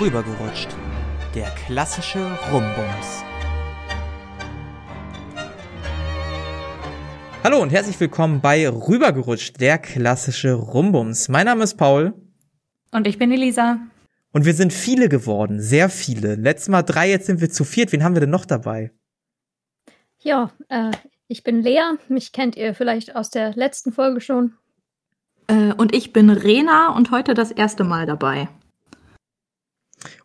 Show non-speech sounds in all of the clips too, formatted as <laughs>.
Rübergerutscht. Der klassische Rumbums. Hallo und herzlich willkommen bei Rübergerutscht, der klassische Rumbums. Mein Name ist Paul. Und ich bin Elisa. Und wir sind viele geworden, sehr viele. Letztes Mal drei, jetzt sind wir zu viert. Wen haben wir denn noch dabei? Ja, äh, ich bin Lea. Mich kennt ihr vielleicht aus der letzten Folge schon. Äh, und ich bin Rena und heute das erste Mal dabei.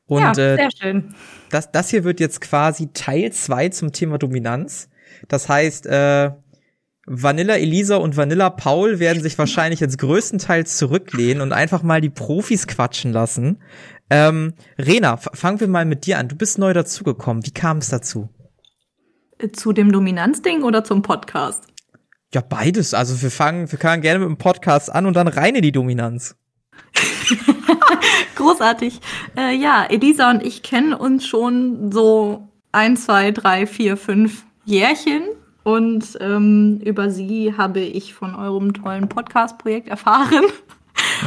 Und, ja, äh, sehr schön. Das, das hier wird jetzt quasi Teil zwei zum Thema Dominanz. Das heißt, äh, Vanilla Elisa und Vanilla Paul werden sich wahrscheinlich jetzt größtenteils zurücklehnen und einfach mal die Profis quatschen lassen. Ähm, Rena, fangen wir mal mit dir an. Du bist neu dazugekommen. Wie kam es dazu? Äh, zu dem Dominanzding oder zum Podcast? Ja, beides. Also wir fangen, wir fangen gerne mit dem Podcast an und dann rein in die Dominanz. <laughs> <laughs> Großartig. Äh, ja, Elisa und ich kennen uns schon so ein, zwei, drei, vier, fünf Jährchen. Und ähm, über sie habe ich von eurem tollen Podcast-Projekt erfahren.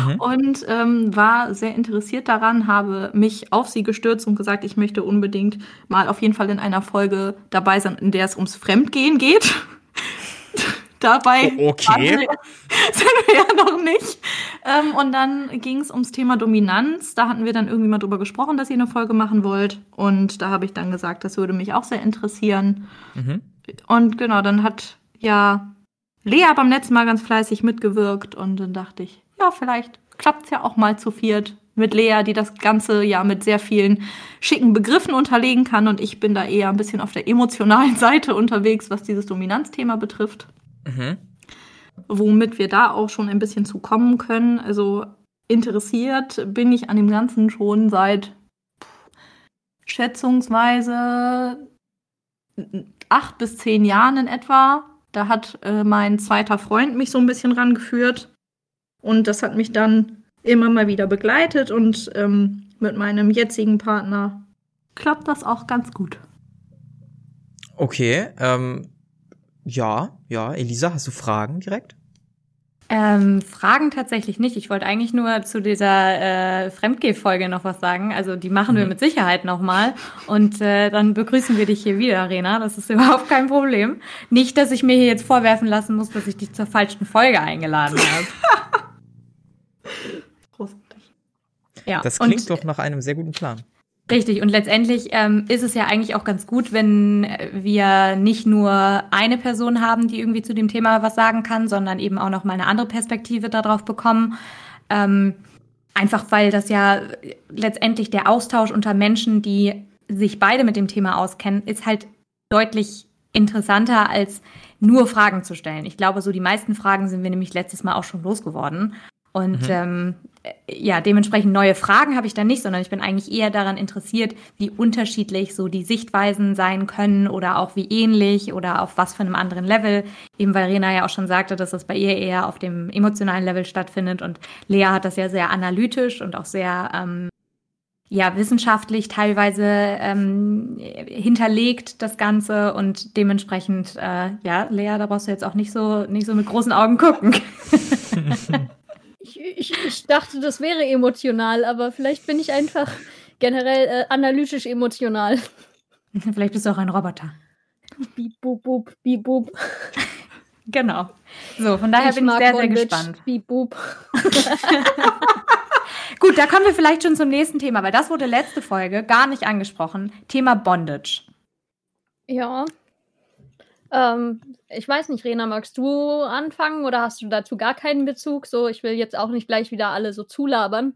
Mhm. <laughs> Und ähm, war sehr interessiert daran, habe mich auf sie gestürzt und gesagt, ich möchte unbedingt mal auf jeden Fall in einer Folge dabei sein, in der es ums Fremdgehen geht. Dabei okay. wir, <laughs> sind wir ja noch nicht. Ähm, und dann ging es ums Thema Dominanz. Da hatten wir dann irgendwie mal drüber gesprochen, dass ihr eine Folge machen wollt. Und da habe ich dann gesagt, das würde mich auch sehr interessieren. Mhm. Und genau, dann hat ja Lea beim letzten Mal ganz fleißig mitgewirkt. Und dann dachte ich, ja, vielleicht klappt es ja auch mal zu viert mit Lea, die das Ganze ja mit sehr vielen schicken Begriffen unterlegen kann. Und ich bin da eher ein bisschen auf der emotionalen <laughs> Seite unterwegs, was dieses Dominanzthema betrifft. Mhm. Womit wir da auch schon ein bisschen zu kommen können. Also interessiert bin ich an dem Ganzen schon seit schätzungsweise acht bis zehn Jahren in etwa. Da hat äh, mein zweiter Freund mich so ein bisschen rangeführt. Und das hat mich dann immer mal wieder begleitet. Und ähm, mit meinem jetzigen Partner klappt das auch ganz gut. Okay, ähm, ja, ja. Elisa, hast du Fragen direkt? Ähm, Fragen tatsächlich nicht. Ich wollte eigentlich nur zu dieser äh, Fremdgeh-Folge noch was sagen. Also die machen mhm. wir mit Sicherheit nochmal. Und äh, dann begrüßen wir dich hier wieder, Rena. Das ist <laughs> überhaupt kein Problem. Nicht, dass ich mir hier jetzt vorwerfen lassen muss, dass ich dich zur falschen Folge eingeladen habe. Großartig. <laughs> Ja, das klingt und, doch nach einem sehr guten Plan. Richtig, und letztendlich ähm, ist es ja eigentlich auch ganz gut, wenn wir nicht nur eine Person haben, die irgendwie zu dem Thema was sagen kann, sondern eben auch noch mal eine andere Perspektive darauf bekommen. Ähm, einfach weil das ja letztendlich der Austausch unter Menschen, die sich beide mit dem Thema auskennen, ist halt deutlich interessanter als nur Fragen zu stellen. Ich glaube, so die meisten Fragen sind wir nämlich letztes Mal auch schon losgeworden. Und mhm. ähm, ja, dementsprechend neue Fragen habe ich da nicht, sondern ich bin eigentlich eher daran interessiert, wie unterschiedlich so die Sichtweisen sein können oder auch wie ähnlich oder auf was für einem anderen Level. Eben weil Rena ja auch schon sagte, dass das bei ihr eher auf dem emotionalen Level stattfindet und Lea hat das ja sehr analytisch und auch sehr ähm, ja wissenschaftlich teilweise ähm, hinterlegt das Ganze und dementsprechend äh, ja Lea, da brauchst du jetzt auch nicht so nicht so mit großen Augen gucken. <laughs> <laughs> Ich, ich, ich, dachte, das wäre emotional, aber vielleicht bin ich einfach generell äh, analytisch emotional. <laughs> Vielleicht bist du auch ein Roboter. Bieb, bub, bub, bieb, bub. <laughs> Genau. So, von daher ich bin ich sehr, sehr gespannt. Bieb, bub. <laughs> Gut, da kommen wir vielleicht schon zum nächsten Thema, weil das wurde letzte Folge gar nicht angesprochen. Thema Bondage. Ja. Ähm, ich weiß nicht, Rena, magst du anfangen oder hast du dazu gar keinen Bezug? So, ich will jetzt auch nicht gleich wieder alle so zulabern.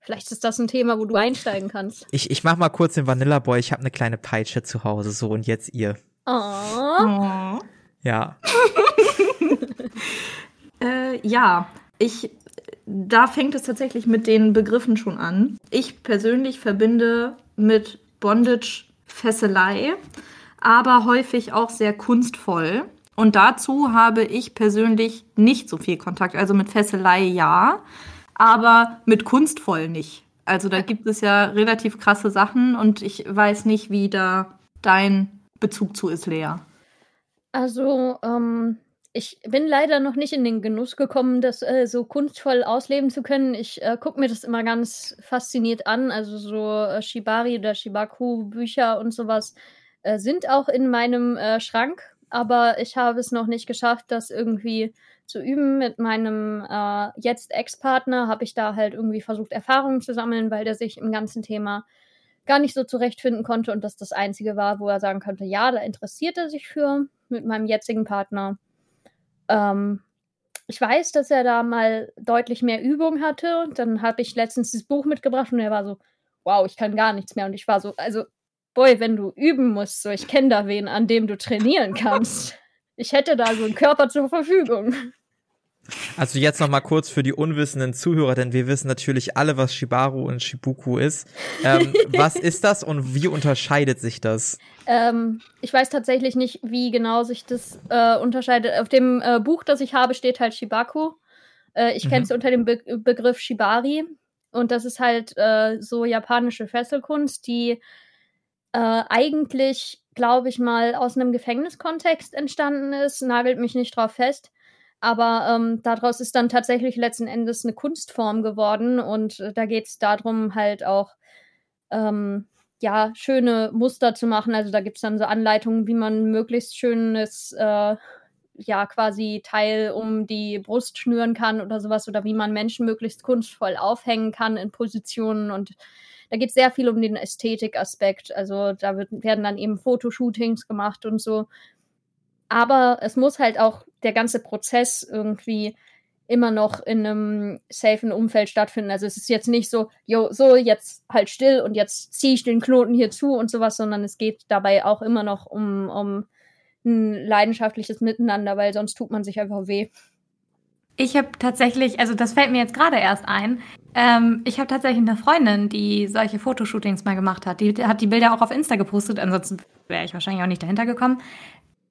Vielleicht ist das ein Thema, wo du einsteigen kannst. Ich, ich mach mal kurz den Vanilla Boy. Ich habe eine kleine Peitsche zu Hause. So, und jetzt ihr. Oh. Ja. <laughs> <laughs> äh, ja, ich, da fängt es tatsächlich mit den Begriffen schon an. Ich persönlich verbinde mit Bondage Fesselei aber häufig auch sehr kunstvoll. Und dazu habe ich persönlich nicht so viel Kontakt. Also mit Fesselei ja, aber mit kunstvoll nicht. Also da gibt es ja relativ krasse Sachen und ich weiß nicht, wie da dein Bezug zu ist, Lea. Also, ähm, ich bin leider noch nicht in den Genuss gekommen, das äh, so kunstvoll ausleben zu können. Ich äh, gucke mir das immer ganz fasziniert an. Also so äh, Shibari oder Shibaku-Bücher und sowas äh, sind auch in meinem äh, Schrank, aber ich habe es noch nicht geschafft, das irgendwie zu üben. Mit meinem äh, jetzt Ex-Partner habe ich da halt irgendwie versucht, Erfahrungen zu sammeln, weil der sich im ganzen Thema gar nicht so zurechtfinden konnte und das das Einzige war, wo er sagen konnte, ja, da interessiert er sich für mit meinem jetzigen Partner. Ähm, ich weiß, dass er da mal deutlich mehr Übung hatte und dann habe ich letztens das Buch mitgebracht und er war so, wow, ich kann gar nichts mehr und ich war so, also, boy, wenn du üben musst, so, ich kenne da wen, an dem du trainieren kannst. Ich hätte da so einen Körper zur Verfügung. Also jetzt noch mal kurz für die unwissenden Zuhörer, denn wir wissen natürlich alle, was Shibaru und Shibuku ist. Ähm, <laughs> was ist das und wie unterscheidet sich das? Ähm, ich weiß tatsächlich nicht, wie genau sich das äh, unterscheidet. Auf dem äh, Buch, das ich habe, steht halt Shibaku. Äh, ich kenne es mhm. unter dem Be Begriff Shibari. Und das ist halt äh, so japanische Fesselkunst, die äh, eigentlich, glaube ich mal, aus einem Gefängniskontext entstanden ist. Nagelt mich nicht drauf fest. Aber ähm, daraus ist dann tatsächlich letzten Endes eine Kunstform geworden und äh, da geht es darum, halt auch ähm, ja, schöne Muster zu machen. Also da gibt es dann so Anleitungen, wie man möglichst schönes, äh, ja, quasi Teil um die Brust schnüren kann oder sowas oder wie man Menschen möglichst kunstvoll aufhängen kann in Positionen und da geht es sehr viel um den Ästhetikaspekt. Also da wird, werden dann eben Fotoshootings gemacht und so. Aber es muss halt auch der ganze Prozess irgendwie immer noch in einem safen Umfeld stattfinden. Also es ist jetzt nicht so, jo, so, jetzt halt still und jetzt ziehe ich den Knoten hier zu und sowas, sondern es geht dabei auch immer noch um, um ein leidenschaftliches Miteinander, weil sonst tut man sich einfach weh. Ich habe tatsächlich, also das fällt mir jetzt gerade erst ein, ähm, ich habe tatsächlich eine Freundin, die solche Fotoshootings mal gemacht hat. Die hat die Bilder auch auf Insta gepostet, ansonsten wäre ich wahrscheinlich auch nicht dahinter gekommen.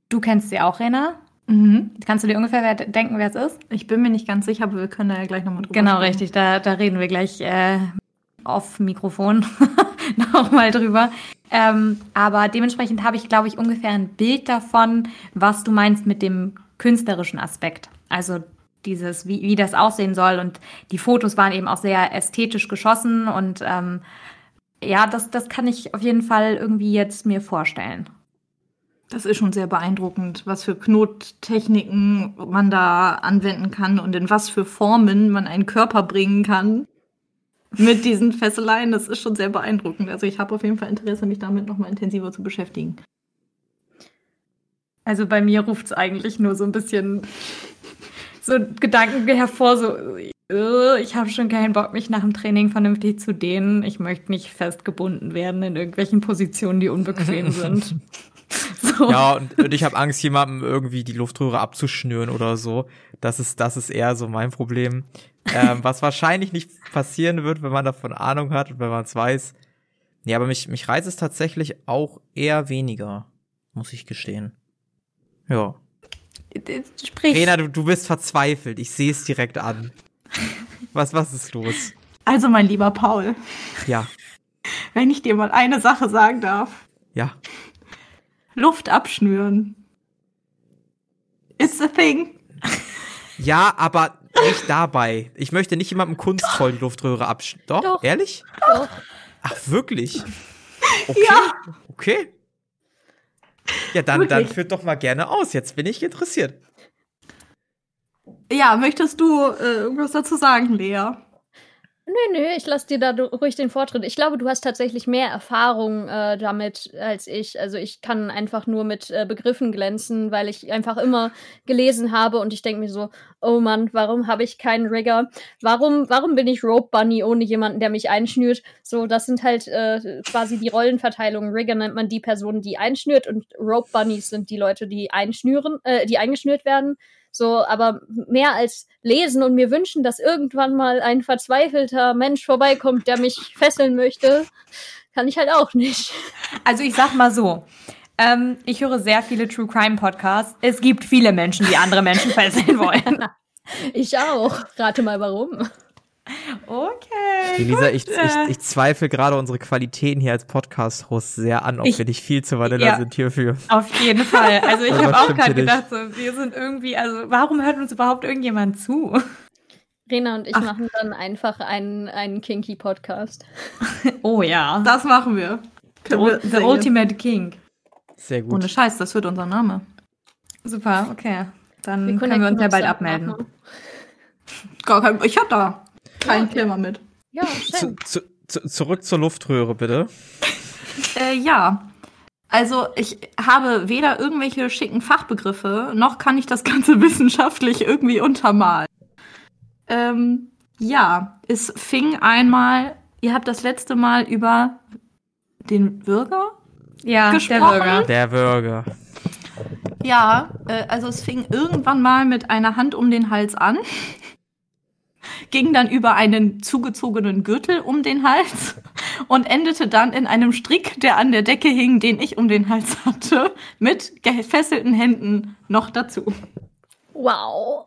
Du kennst sie auch, Rena? Mhm. Kannst du dir ungefähr wer denken, wer es ist? Ich bin mir nicht ganz sicher, aber wir können da ja gleich nochmal drüber Genau, sprechen. richtig. Da, da reden wir gleich äh, auf Mikrofon <laughs> nochmal drüber. Ähm, aber dementsprechend habe ich, glaube ich, ungefähr ein Bild davon, was du meinst mit dem künstlerischen Aspekt. Also dieses, wie, wie das aussehen soll. Und die Fotos waren eben auch sehr ästhetisch geschossen. Und ähm, ja, das, das kann ich auf jeden Fall irgendwie jetzt mir vorstellen. Das ist schon sehr beeindruckend, was für Knottechniken man da anwenden kann und in was für Formen man einen Körper bringen kann mit diesen Fesseleien. Das ist schon sehr beeindruckend. Also ich habe auf jeden Fall Interesse, mich damit noch mal intensiver zu beschäftigen. Also bei mir ruft es eigentlich nur so ein bisschen so Gedanken hervor, so ich habe schon keinen Bock, mich nach dem Training vernünftig zu dehnen. Ich möchte nicht festgebunden werden in irgendwelchen Positionen, die unbequem <laughs> sind. So. Ja, und, und ich habe Angst, jemandem irgendwie die Luftröhre abzuschnüren oder so. Das ist, das ist eher so mein Problem. Ähm, was wahrscheinlich nicht passieren wird, wenn man davon Ahnung hat und wenn man es weiß. Ja, aber mich, mich reizt es tatsächlich auch eher weniger, muss ich gestehen. Ja. Sprich. Rena, du, du bist verzweifelt. Ich sehe es direkt an. Was, was ist los? Also, mein lieber Paul. Ja. Wenn ich dir mal eine Sache sagen darf. Ja. Luft abschnüren. It's a thing. Ja, aber nicht dabei. Ich möchte nicht jemandem kunstvoll die Luftröhre abschnüren. Doch? Doch? Ehrlich? Doch. Ach, wirklich? Okay. Ja. Okay. Ja, dann, dann führt doch mal gerne aus. Jetzt bin ich interessiert. Ja, möchtest du äh, irgendwas dazu sagen, Lea? Nö, nö, ich lasse dir da ruhig den Vortritt. Ich glaube, du hast tatsächlich mehr Erfahrung äh, damit als ich. Also ich kann einfach nur mit äh, Begriffen glänzen, weil ich einfach immer gelesen habe und ich denke mir so, oh Mann, warum habe ich keinen Rigger? Warum, warum bin ich Rope Bunny ohne jemanden, der mich einschnürt? So, das sind halt äh, quasi die Rollenverteilungen. Rigger nennt man die Person, die einschnürt und Rope Bunnies sind die Leute, die einschnüren, äh, die eingeschnürt werden. So, aber mehr als lesen und mir wünschen, dass irgendwann mal ein verzweifelter Mensch vorbeikommt, der mich fesseln möchte, kann ich halt auch nicht. Also ich sag mal so. Ähm, ich höre sehr viele True Crime Podcasts. Es gibt viele Menschen, die andere Menschen <laughs> fesseln wollen. ich auch. Rate mal warum. Okay. Elisa, ich, ich, ich zweifle gerade unsere Qualitäten hier als Podcast-Host sehr an, ob Ich- wir nicht viel zu Vanilla Ja. sind hierfür. Auf jeden Fall. Also ich Irgendwas habe auch gerade gedacht, so, wir sind irgendwie, also warum hört uns überhaupt irgendjemand zu? Rena und ich Ach. machen dann einfach einen, einen Kinky-Podcast. <laughs> Oh ja. Das machen wir. The, wir the. Ultimate King. Sehr gut. Ohne Scheiß, das wird unser Name. Super, okay. Dann Wir können wir uns ja bald abmelden. kein, ich hab da kein Ja. Thema mit. Ja, schön. zu, zu, zurück zur Luftröhre, bitte. <laughs> Äh, ja. Also ich habe weder irgendwelche schicken Fachbegriffe, noch kann ich das Ganze <laughs> wissenschaftlich irgendwie untermalen. Ähm, ja, es fing einmal, ihr habt das letzte Mal über den Bürger? Ja, Gesprochen? der Bürger. Ja, äh, also es fing irgendwann mal mit einer Hand um den Hals an, ging dann über einen zugezogenen Gürtel um den Hals und endete dann in einem Strick, der an der Decke hing, den ich um den Hals hatte, mit gefesselten Händen noch dazu. Wow.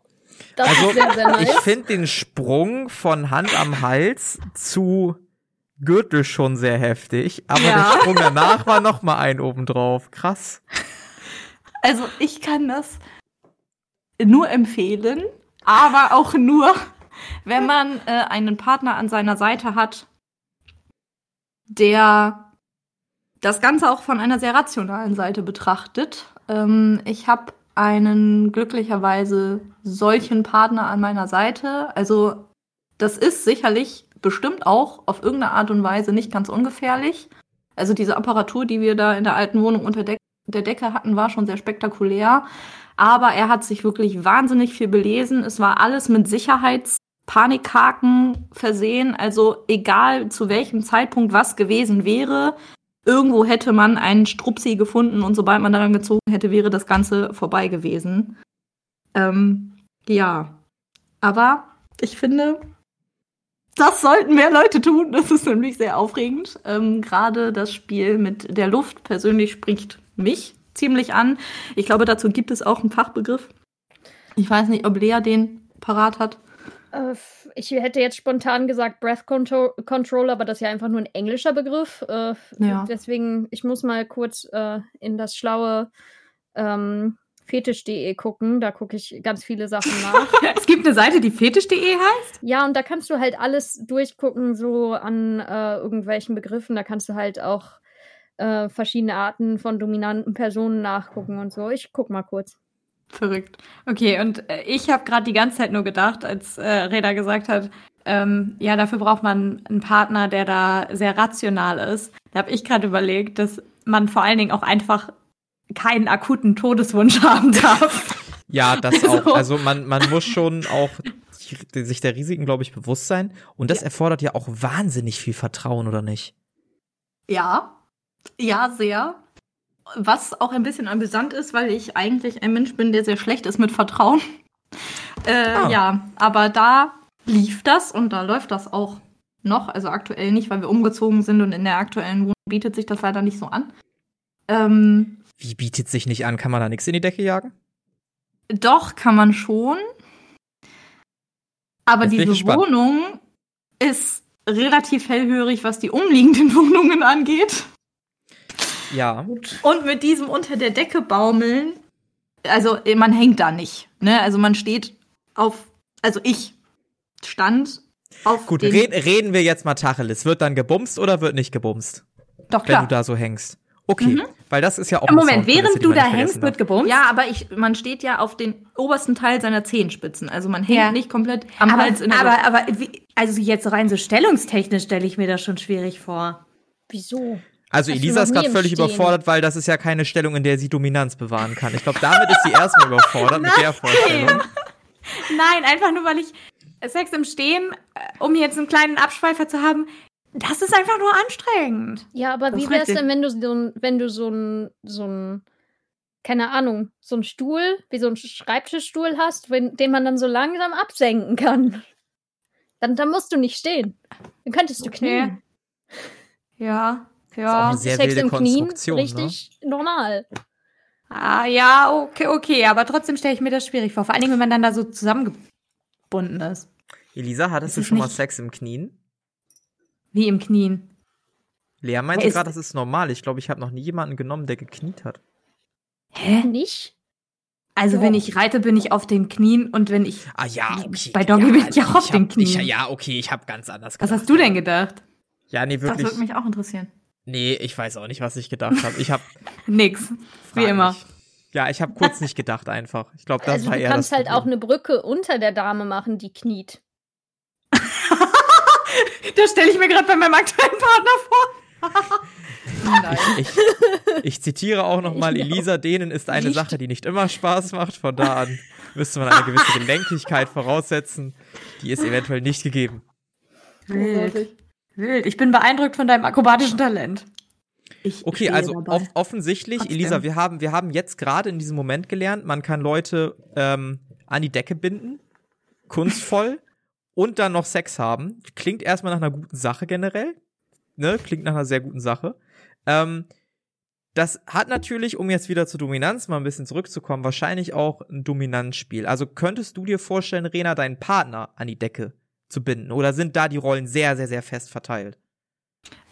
Das Also, ist sehr, sehr ich nice. finde den Sprung von Hand am Hals zu Gürtel schon sehr heftig, aber Ja. der Sprung danach war noch mal ein obendrauf. Krass. Also ich kann das nur empfehlen, aber auch nur, wenn man äh, einen Partner an seiner Seite hat, der das Ganze auch von einer sehr rationalen Seite betrachtet. Ähm, ich habe einen glücklicherweise solchen Partner an meiner Seite. Also das ist sicherlich bestimmt auch auf irgendeine Art und Weise nicht ganz ungefährlich. Also diese Apparatur, die wir da in der alten Wohnung unter Deck der Decke hatten, war schon sehr spektakulär. Aber er hat sich wirklich wahnsinnig viel belesen. Es war alles mit Sicherheitspanikhaken versehen. Also egal zu welchem Zeitpunkt was gewesen wäre, irgendwo hätte man einen Strupsi gefunden und sobald man daran gezogen hätte, wäre das Ganze vorbei gewesen. Ähm, ja. Aber ich finde, das sollten mehr Leute tun. Das ist nämlich sehr aufregend. Ähm, Gerade das Spiel mit der Luft persönlich spricht mich ziemlich an. Ich glaube, dazu gibt es auch einen Fachbegriff. Ich weiß nicht, ob Lea den parat hat. Äh, ich hätte jetzt spontan gesagt Breath Control, Control aber das ist ja einfach nur ein englischer Begriff. Äh, Ja. Deswegen, ich muss mal kurz äh, in das schlaue ähm, fetisch.de gucken. Da gucke ich ganz viele Sachen <laughs> nach. Es gibt eine Seite, die fetisch.de heißt. ja, und da kannst du halt alles durchgucken, so an äh, irgendwelchen Begriffen. Da kannst du halt auch äh, verschiedene Arten von dominanten Personen nachgucken und so. Ich guck mal kurz. Verrückt. Okay, und äh, ich habe gerade die ganze Zeit nur gedacht, als äh, Reda gesagt hat, ähm, ja, dafür braucht man einen Partner, der da sehr rational ist. Da habe ich gerade überlegt, dass man vor allen Dingen auch einfach keinen akuten Todeswunsch <laughs> haben darf. Ja, das auch. Also man, man muss schon auch sich der Risiken, glaube ich, bewusst sein. Und das erfordert ja auch wahnsinnig viel Vertrauen, oder nicht? Ja, ja, sehr. Was auch ein bisschen amüsant ist, weil ich eigentlich ein Mensch bin, der sehr schlecht ist mit Vertrauen. Äh, Ah. Ja, aber da lief das und da läuft das auch noch. Also aktuell nicht, weil wir umgezogen sind und in der aktuellen Wohnung bietet sich das leider nicht so an. Ähm, Wie bietet sich nicht an? Kann man da nichts in die Decke jagen? Doch, kann man schon. Aber Jetzt diese. Wohnung ist relativ hellhörig, was die umliegenden <laughs> Wohnungen angeht. Ja. Und mit diesem unter der Decke baumeln, also eh, man hängt da nicht. Ne? Also man steht auf, also ich stand auf Gut, den, red, reden wir jetzt mal Tacheles. Wird dann gebumst oder wird nicht gebumst, Doch wenn klar. du da so hängst? Okay, weil das ist ja auch eine Moment, während du da hängst, wird gebumst? ja, aber ich, man steht ja auf den obersten Teil seiner Zehenspitzen. Also man hängt Ja. nicht komplett am aber, Hals in der aber, aber wie, also jetzt rein so stellungstechnisch stelle ich mir das schon schwierig vor. Wieso? Also du Elisa ist gerade völlig Stehen? überfordert, weil das ist ja keine Stellung, in der sie Dominanz bewahren kann. Ich glaube, damit ist sie erstmal überfordert mit der Vorstellung. Nein, einfach nur, weil ich Sex im Stehen, äh, um jetzt einen kleinen Abschweifer zu haben, das ist einfach nur anstrengend. Ja, aber Das wie wär's richtig. denn, wenn du so ein, wenn du so ein, so ein, keine Ahnung, so ein Stuhl, wie so ein Schreibtischstuhl hast, wenn, den man dann so langsam absenken kann? Dann, dann musst du nicht stehen. Dann könntest du Okay. knien. Ja, ja. eine sehr Sex wilde im Knien. Ne? richtig normal. Ah, ja, okay, okay, aber trotzdem stelle ich mir das schwierig vor. Vor allen Dingen, wenn man dann da so zusammengebunden ist. Elisa, hattest Das du schon mal Sex im Knien? Wie im Knien. Lea meinte gerade, das ist normal. Ich glaube, ich habe noch nie jemanden genommen, der gekniet hat. Hä? Nicht? Also, wenn ich reite, bin ich auf den Knien und wenn ich. Ah ja, okay. Bei Doggy bin ich auch auf den Knien. Ich, ja, okay, ich habe ganz anders Was gedacht. hast du denn gedacht? Ja, nee, Das wirklich. würde mich auch interessieren. Nee, ich weiß auch nicht, was ich gedacht habe. Ich habe <laughs> Nix. Wie immer. Ja, ich habe kurz nicht gedacht einfach. Ich glaube, das also war du eher kannst das halt auch eine Brücke unter der Dame machen, die kniet. <laughs> Das stelle ich mir gerade bei meinem aktuellen Partner vor. Nein. Ich, ich zitiere auch nochmal. Elisa, dehnen ist eine Nicht. Sache, die nicht immer Spaß macht. Von da an müsste man eine gewisse Gelenkigkeit voraussetzen. Die ist eventuell nicht gegeben. Wild. Wild. Ich bin beeindruckt von deinem akrobatischen Talent. Ich Okay, also off offensichtlich, Trotzdem. Elisa, wir haben, wir haben jetzt gerade in diesem Moment gelernt, man kann Leute ähm, an die Decke binden, kunstvoll <laughs> und dann noch Sex haben. Klingt erstmal nach einer guten Sache generell. Ne? Klingt nach einer sehr guten Sache. Ähm, das hat natürlich, um jetzt wieder zur Dominanz mal ein bisschen zurückzukommen, wahrscheinlich auch ein Dominanzspiel. Also könntest du dir vorstellen, Rena, deinen Partner an die Decke zu binden? Oder sind da die Rollen sehr, sehr, sehr fest verteilt?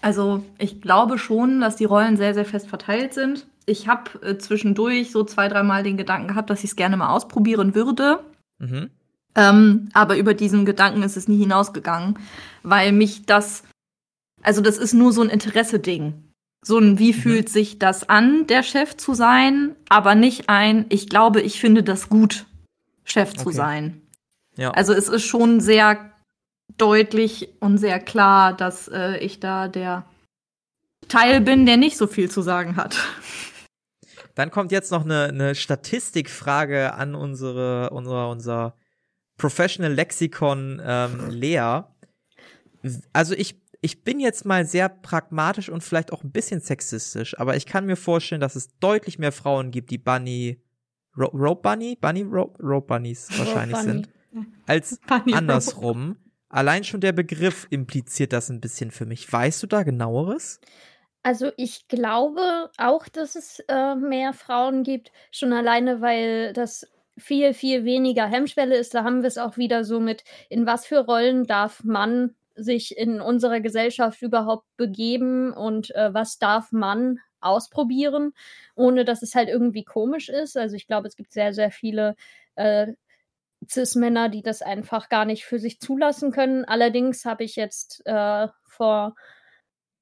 Also ich glaube schon, dass die Rollen sehr, sehr fest verteilt sind. Ich habe äh, zwischendurch so zwei, dreimal den Gedanken gehabt, dass ich es gerne mal ausprobieren würde. Mhm. Ähm, aber über diesen Gedanken ist es nie hinausgegangen, weil mich das, also das ist nur so ein Interesse-Ding. So ein, wie fühlt sich das an, der Chef zu sein, aber nicht ein, ich glaube, ich finde das gut, Chef zu Okay. sein. Ja. Also es ist schon sehr deutlich und sehr klar, dass äh, ich da der Teil bin, der nicht so viel zu sagen hat. Dann kommt jetzt noch eine, eine Statistikfrage an unsere, unser, unser Professional Lexikon ähm, Lea. Also ich, ich bin jetzt mal sehr pragmatisch und vielleicht auch ein bisschen sexistisch, aber ich kann mir vorstellen, dass es deutlich mehr Frauen gibt, die Bunny, Ro Rope Bunny, Bunny Rope, Rope Bunnies wahrscheinlich Bunny. sind, als Bunny andersrum. Allein schon der Begriff impliziert das ein bisschen für mich. Weißt du da genaueres? Also ich glaube auch, dass es äh, mehr Frauen gibt, schon alleine, weil das viel, viel weniger Hemmschwelle ist. Da haben wir es auch wieder so mit, in was für Rollen darf man sich in unserer Gesellschaft überhaupt begeben und äh, was darf man ausprobieren, ohne dass es halt irgendwie komisch ist. Also ich glaube, es gibt sehr, sehr viele äh, Cis-Männer, die das einfach gar nicht für sich zulassen können. Allerdings habe ich jetzt äh, vor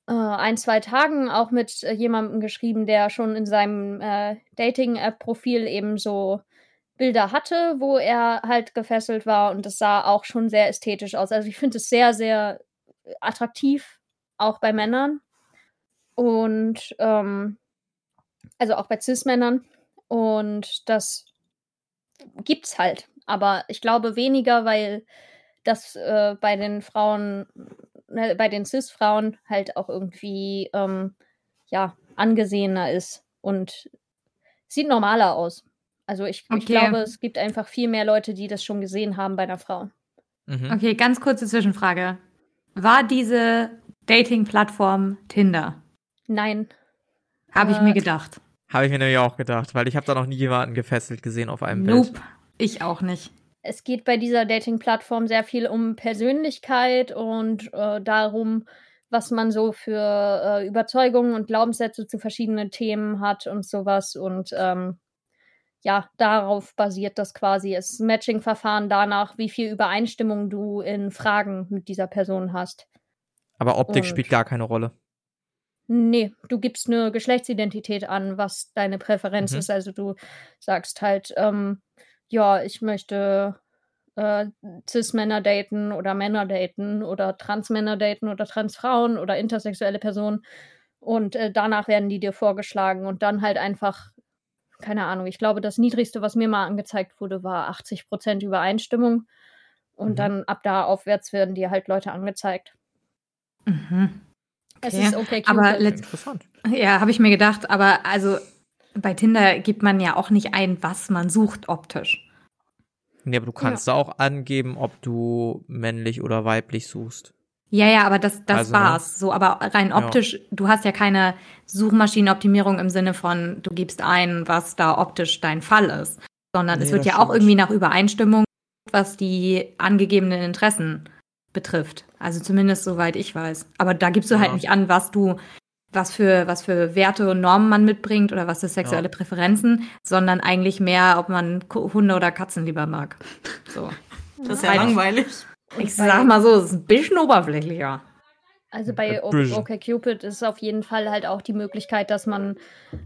äh, ein, zwei Tagen auch mit äh, jemandem geschrieben, der schon in seinem äh, Dating-App-Profil eben so Bilder hatte, wo er halt gefesselt war und das sah auch schon sehr ästhetisch aus. Also ich finde es sehr, sehr attraktiv, auch bei Männern. Und ähm, also auch bei Cis-Männern. Und das gibt's halt. Aber ich glaube weniger, weil das äh, bei den Frauen, ne, bei den Cis-Frauen halt auch irgendwie ähm, ja angesehener ist und sieht normaler aus. Also ich, ich Okay. glaube, es gibt einfach viel mehr Leute, die das schon gesehen haben bei einer Frau. Mhm. Okay, ganz kurze Zwischenfrage. War diese Dating-Plattform Tinder? Nein. Habe ich Äh, mir gedacht. Habe ich mir nämlich auch gedacht, weil ich habe da noch nie jemanden gefesselt gesehen auf einem Nope. Bild. Ich auch nicht. Es geht bei dieser Dating-Plattform sehr viel um Persönlichkeit und äh, darum, was man so für äh, Überzeugungen und Glaubenssätze zu verschiedenen Themen hat und sowas. Und ähm, ja, darauf basiert das quasi. Es ist ein Matching-Verfahren danach, wie viel Übereinstimmung du in Fragen mit dieser Person hast. Aber Optik Und- spielt gar keine Rolle. Nee, du gibst eine Geschlechtsidentität an, was deine Präferenz Mhm. ist. Also du sagst halt, ähm, ja, ich möchte äh, Cis-Männer daten oder Männer daten oder Trans-Männer daten oder Transfrauen oder intersexuelle Personen. Und äh, danach werden die dir vorgeschlagen und dann halt einfach, keine Ahnung, ich glaube, das Niedrigste, was mir mal angezeigt wurde, war 80% Übereinstimmung. Und Mhm. dann ab da aufwärts werden dir halt Leute angezeigt. Mhm. Es Okay. ist okay, Aber Interessant. Ja, habe ich mir gedacht, aber also bei Tinder gibt man ja auch nicht ein, was man sucht optisch. Nee, aber du kannst da auch angeben, ob du männlich oder weiblich suchst. Ja, ja, aber das, das Also, ne? war's. So, aber rein Ja. optisch, du hast ja keine Suchmaschinenoptimierung im Sinne von, du gibst ein, was da optisch dein Fall ist. Sondern es Nee, wird das ja auch irgendwie nach Übereinstimmung, was die angegebenen Interessen betrifft. Also zumindest soweit ich weiß. Aber da gibst du halt Ja. nicht an, was du, was für, was für Werte und Normen man mitbringt oder was für sexuelle Ja. Präferenzen, sondern eigentlich mehr, ob man Hunde oder Katzen lieber mag. So. <laughs> Das ist ja Weil- langweilig. Ich sag mal so, es ist ein bisschen oberflächlicher. Also bei. OkCupid ist auf jeden Fall halt auch die Möglichkeit, dass man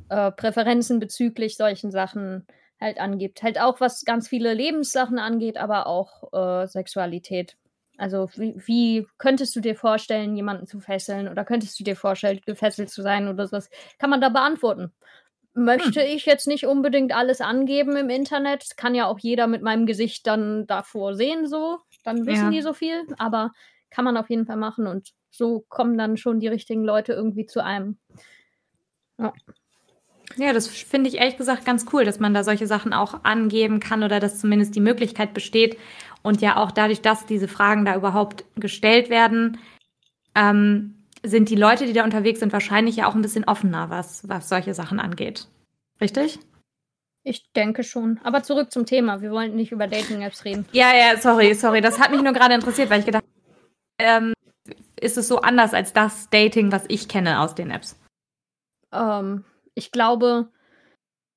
äh, Präferenzen bezüglich solchen Sachen halt angibt. Halt auch was ganz viele Lebenssachen angeht, aber auch äh, Sexualität. Also wie, wie könntest du dir vorstellen, jemanden zu fesseln oder könntest du dir vorstellen, gefesselt zu sein oder sowas? Kann man da beantworten. Möchte ich jetzt nicht unbedingt alles angeben im Internet. Kann ja auch jeder mit meinem Gesicht dann davor sehen, so. Dann wissen Ja. die so viel. Aber kann man auf jeden Fall machen und so kommen dann schon die richtigen Leute irgendwie zu einem. Ja, das finde ich ehrlich gesagt ganz cool, dass man da solche Sachen auch angeben kann oder dass zumindest die Möglichkeit besteht. Und ja auch dadurch, dass diese Fragen da überhaupt gestellt werden, ähm, sind die Leute, die da unterwegs sind, wahrscheinlich ja auch ein bisschen offener, was, was solche Sachen angeht. Richtig? Ich denke schon. Aber zurück zum Thema. Wir wollen nicht über Dating-Apps reden. Ja, ja, sorry, sorry. Das hat mich nur gerade interessiert, weil ich gedacht ähm, ist es so anders als das Dating, was ich kenne aus den Apps? Ähm, ich glaube,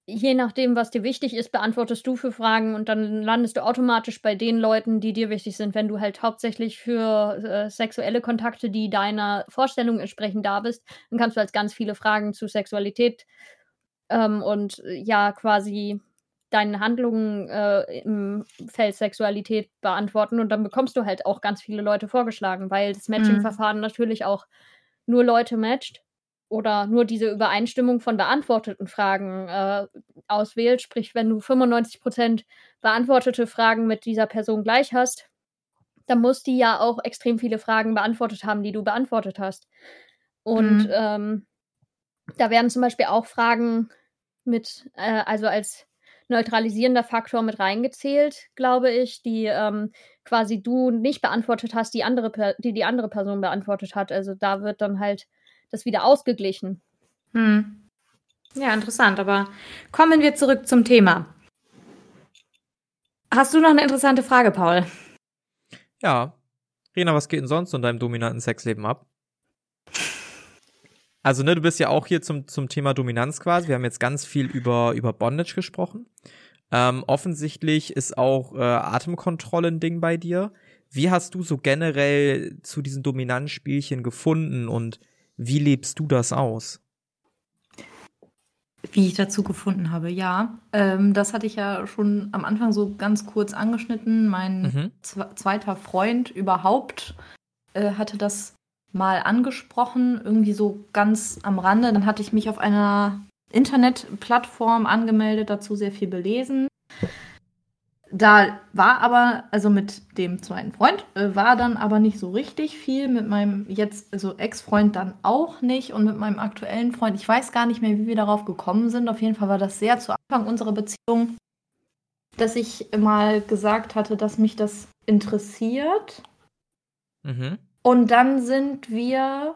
je nachdem, was dir wichtig ist, beantwortest du für Fragen und dann landest du automatisch bei den Leuten, die dir wichtig sind. Wenn du halt hauptsächlich für äh, sexuelle Kontakte, die deiner Vorstellung entsprechen, da bist, dann kannst du halt ganz viele Fragen zu Sexualität ähm, und äh, ja quasi deine Handlungen äh, im Feld Sexualität beantworten und dann bekommst du halt auch ganz viele Leute vorgeschlagen, weil das Matching-Verfahren natürlich auch nur Leute matcht oder nur diese Übereinstimmung von beantworteten Fragen äh, auswählt. Sprich, wenn du 95% beantwortete Fragen mit dieser Person gleich hast, dann muss die ja auch extrem viele Fragen beantwortet haben, die du beantwortet hast. Und Mhm. ähm, da werden zum Beispiel auch Fragen mit, äh, also als neutralisierender Faktor mit reingezählt, glaube ich, die ähm, quasi du nicht beantwortet hast, die andere, die die andere Person beantwortet hat. Also da wird dann halt das wieder ausgeglichen. Hm. Ja, interessant, aber kommen wir zurück zum Thema. Hast du noch eine interessante Frage, Paul? Ja. Rena, was geht denn sonst in deinem dominanten Sexleben ab? Also, ne, du bist ja auch hier zum, zum Thema Dominanz quasi. Wir haben jetzt ganz viel über, über Bondage gesprochen. Ähm, offensichtlich ist auch äh, Atemkontrolle ein Ding bei dir. Wie hast du so generell zu diesen Dominanzspielchen gefunden und wie lebst du das aus? Wie ich dazu gefunden habe, ja. Ähm, das hatte ich ja schon am Anfang so ganz kurz angeschnitten. Mein Mhm. zwe- zweiter Freund überhaupt äh, hatte das mal angesprochen, irgendwie so ganz am Rande. Dann hatte ich mich auf einer Internetplattform angemeldet, dazu sehr viel belesen. Da war aber, also mit dem zweiten Freund, äh, war dann aber nicht so richtig viel. Mit meinem jetzt, also Ex-Freund dann auch nicht. Und mit meinem aktuellen Freund, ich weiß gar nicht mehr, wie wir darauf gekommen sind. Auf jeden Fall war das sehr zu Anfang unserer Beziehung, dass ich mal gesagt hatte, dass mich das interessiert. Mhm. Und dann sind wir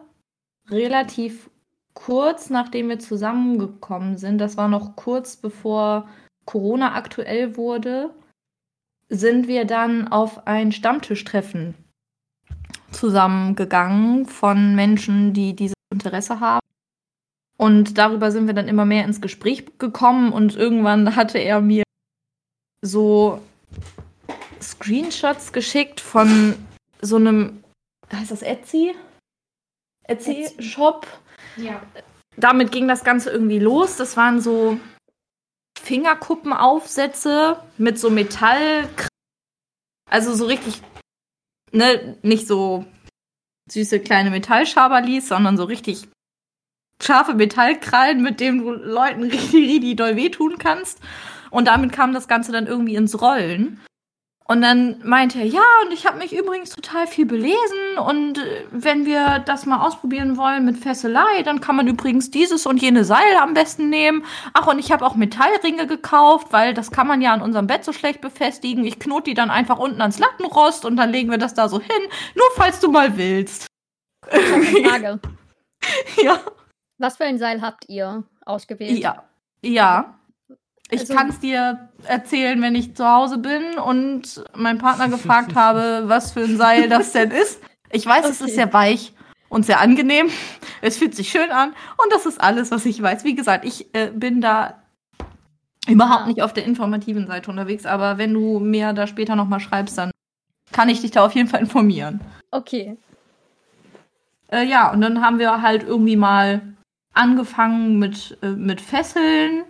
relativ kurz, nachdem wir zusammengekommen sind, das war noch kurz bevor Corona aktuell wurde, sind wir dann auf ein Stammtischtreffen zusammengegangen von Menschen, die dieses Interesse haben. Und darüber sind wir dann immer mehr ins Gespräch gekommen und irgendwann hatte er mir so Screenshots geschickt von so einem, heißt das Etsy? Etsy-Shop. Ja. Damit ging das Ganze irgendwie los. Das waren so Fingerkuppenaufsätze mit so Metall. Also so richtig, ne, nicht so süße kleine Metallschaberlis, sondern so richtig scharfe Metallkrallen, mit denen du Leuten <laughs> richtig, richtig doll wehtun kannst. Und damit kam das Ganze dann irgendwie ins Rollen. Und dann meinte er, ja, und ich habe mich übrigens total viel belesen und äh, wenn wir das mal ausprobieren wollen mit Fesselei, dann kann man übrigens dieses und jene Seil am besten nehmen. Ach, und ich habe auch Metallringe gekauft, weil das kann man ja an unserem Bett so schlecht befestigen. Ich knote die dann einfach unten ans Lattenrost und dann legen wir das da so hin, nur falls du mal willst. <laughs> Frage. ja. Was für ein Seil habt ihr ausgewählt? Ja. Ja. Ich Also- kann es dir erzählen, wenn ich zu Hause bin und meinen Partner gefragt <laughs> habe, was für ein Seil das denn ist. Ich weiß, es Okay. ist sehr weich und sehr angenehm. Es fühlt sich schön an und das ist alles, was ich weiß. Wie gesagt, ich äh, bin da überhaupt Ja. nicht auf der informativen Seite unterwegs, aber wenn du mir da später noch mal schreibst, dann kann ich dich da auf jeden Fall informieren. Okay. Äh, ja, und dann haben wir halt irgendwie mal angefangen mit, äh, mit Fesseln,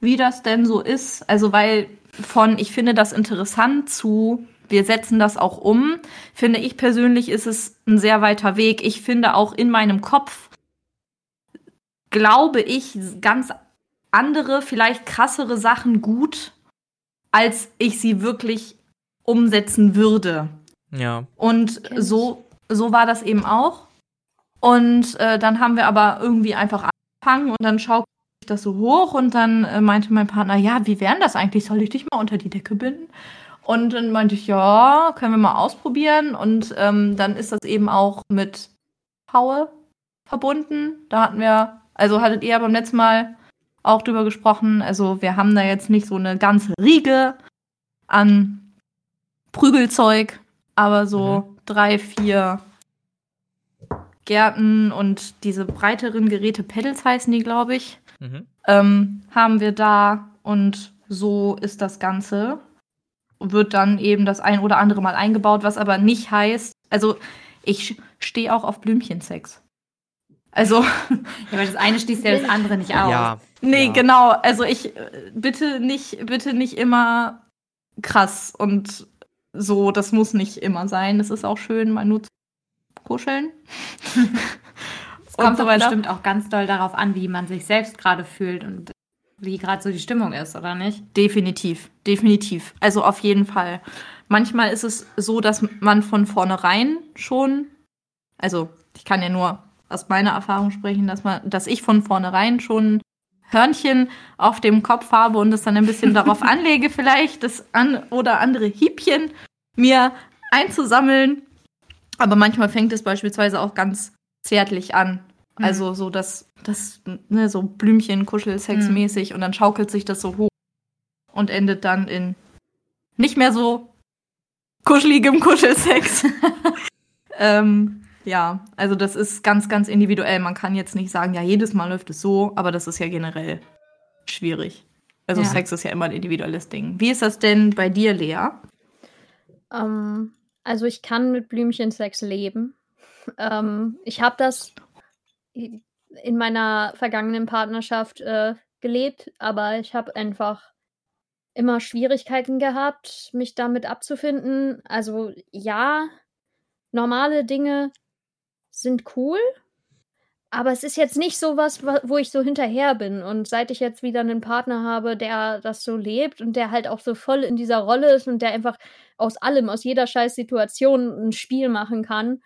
wie das denn so ist. Also, weil von ich finde das interessant zu wir setzen das auch um, finde ich persönlich ist es ein sehr weiter Weg. Ich finde auch in meinem Kopf, glaube ich, ganz andere, vielleicht krassere Sachen gut, als ich sie wirklich umsetzen würde. Ja. Und so, so war das eben auch. Und äh, dann haben wir aber irgendwie einfach angefangen und dann sich das so hoch und dann äh, meinte mein Partner, ja, wie wären das eigentlich? Soll ich dich mal unter die Decke binden? Und dann meinte ich, ja, können wir mal ausprobieren. Und ähm, dann ist das eben auch mit Paue verbunden. Da hatten wir, also hattet ihr beim letzten Mal auch drüber gesprochen. Also wir haben da jetzt nicht so eine ganze Riege an Prügelzeug, aber so drei, vier Gärten und diese breiteren Geräte, Pedals heißen die, glaube ich, Mhm. ähm, haben wir da und so ist das Ganze. Wird dann eben das ein oder andere Mal eingebaut, was aber nicht heißt, also ich stehe auch auf Blümchensex. Also, <laughs> Ja, aber das eine schließt ja das andere nicht aus. Ja. nee, Ja. genau, also ich äh, bitte nicht, bitte nicht immer krass und so, das muss nicht immer sein. Das ist auch schön, mal nur zu kuscheln. <laughs> Kommt weiter. bestimmt auch ganz doll darauf an, wie man sich selbst gerade fühlt und wie gerade so die Stimmung ist, oder nicht? Definitiv, definitiv. Also auf jeden Fall. Manchmal ist es so, dass man von vornherein schon, also ich kann ja nur aus meiner Erfahrung sprechen, dass man, dass ich von vornherein schon Hörnchen auf dem Kopf habe und es dann ein bisschen darauf <laughs> anlege, vielleicht das an oder andere Hiebchen mir einzusammeln. Aber manchmal fängt es beispielsweise auch ganz zärtlich an. Mhm. Also so das, das, ne, so Blümchen, Kuschelsex Mhm. mäßig und dann schaukelt sich das so hoch und endet dann in nicht mehr so kuscheligem <laughs> Kuschelsex. <laughs> ähm, ja, also das ist ganz, ganz individuell. Man kann jetzt nicht sagen, ja, jedes Mal läuft es so, aber das ist ja generell schwierig. Also Ja. Sex ist ja immer ein individuelles Ding. Wie ist das denn bei dir, Lea? Ähm, also ich kann mit Blümchensex leben. Ähm, ich habe das in meiner vergangenen Partnerschaft äh, gelebt, aber ich habe einfach immer Schwierigkeiten gehabt, mich damit abzufinden. Also ja, normale Dinge sind cool, aber es ist jetzt nicht so was, wa- wo ich so hinterher bin. Und seit ich jetzt wieder einen Partner habe, der das so lebt und der halt auch so voll in dieser Rolle ist und der einfach aus allem, aus jeder scheiß Situation ein Spiel machen kann,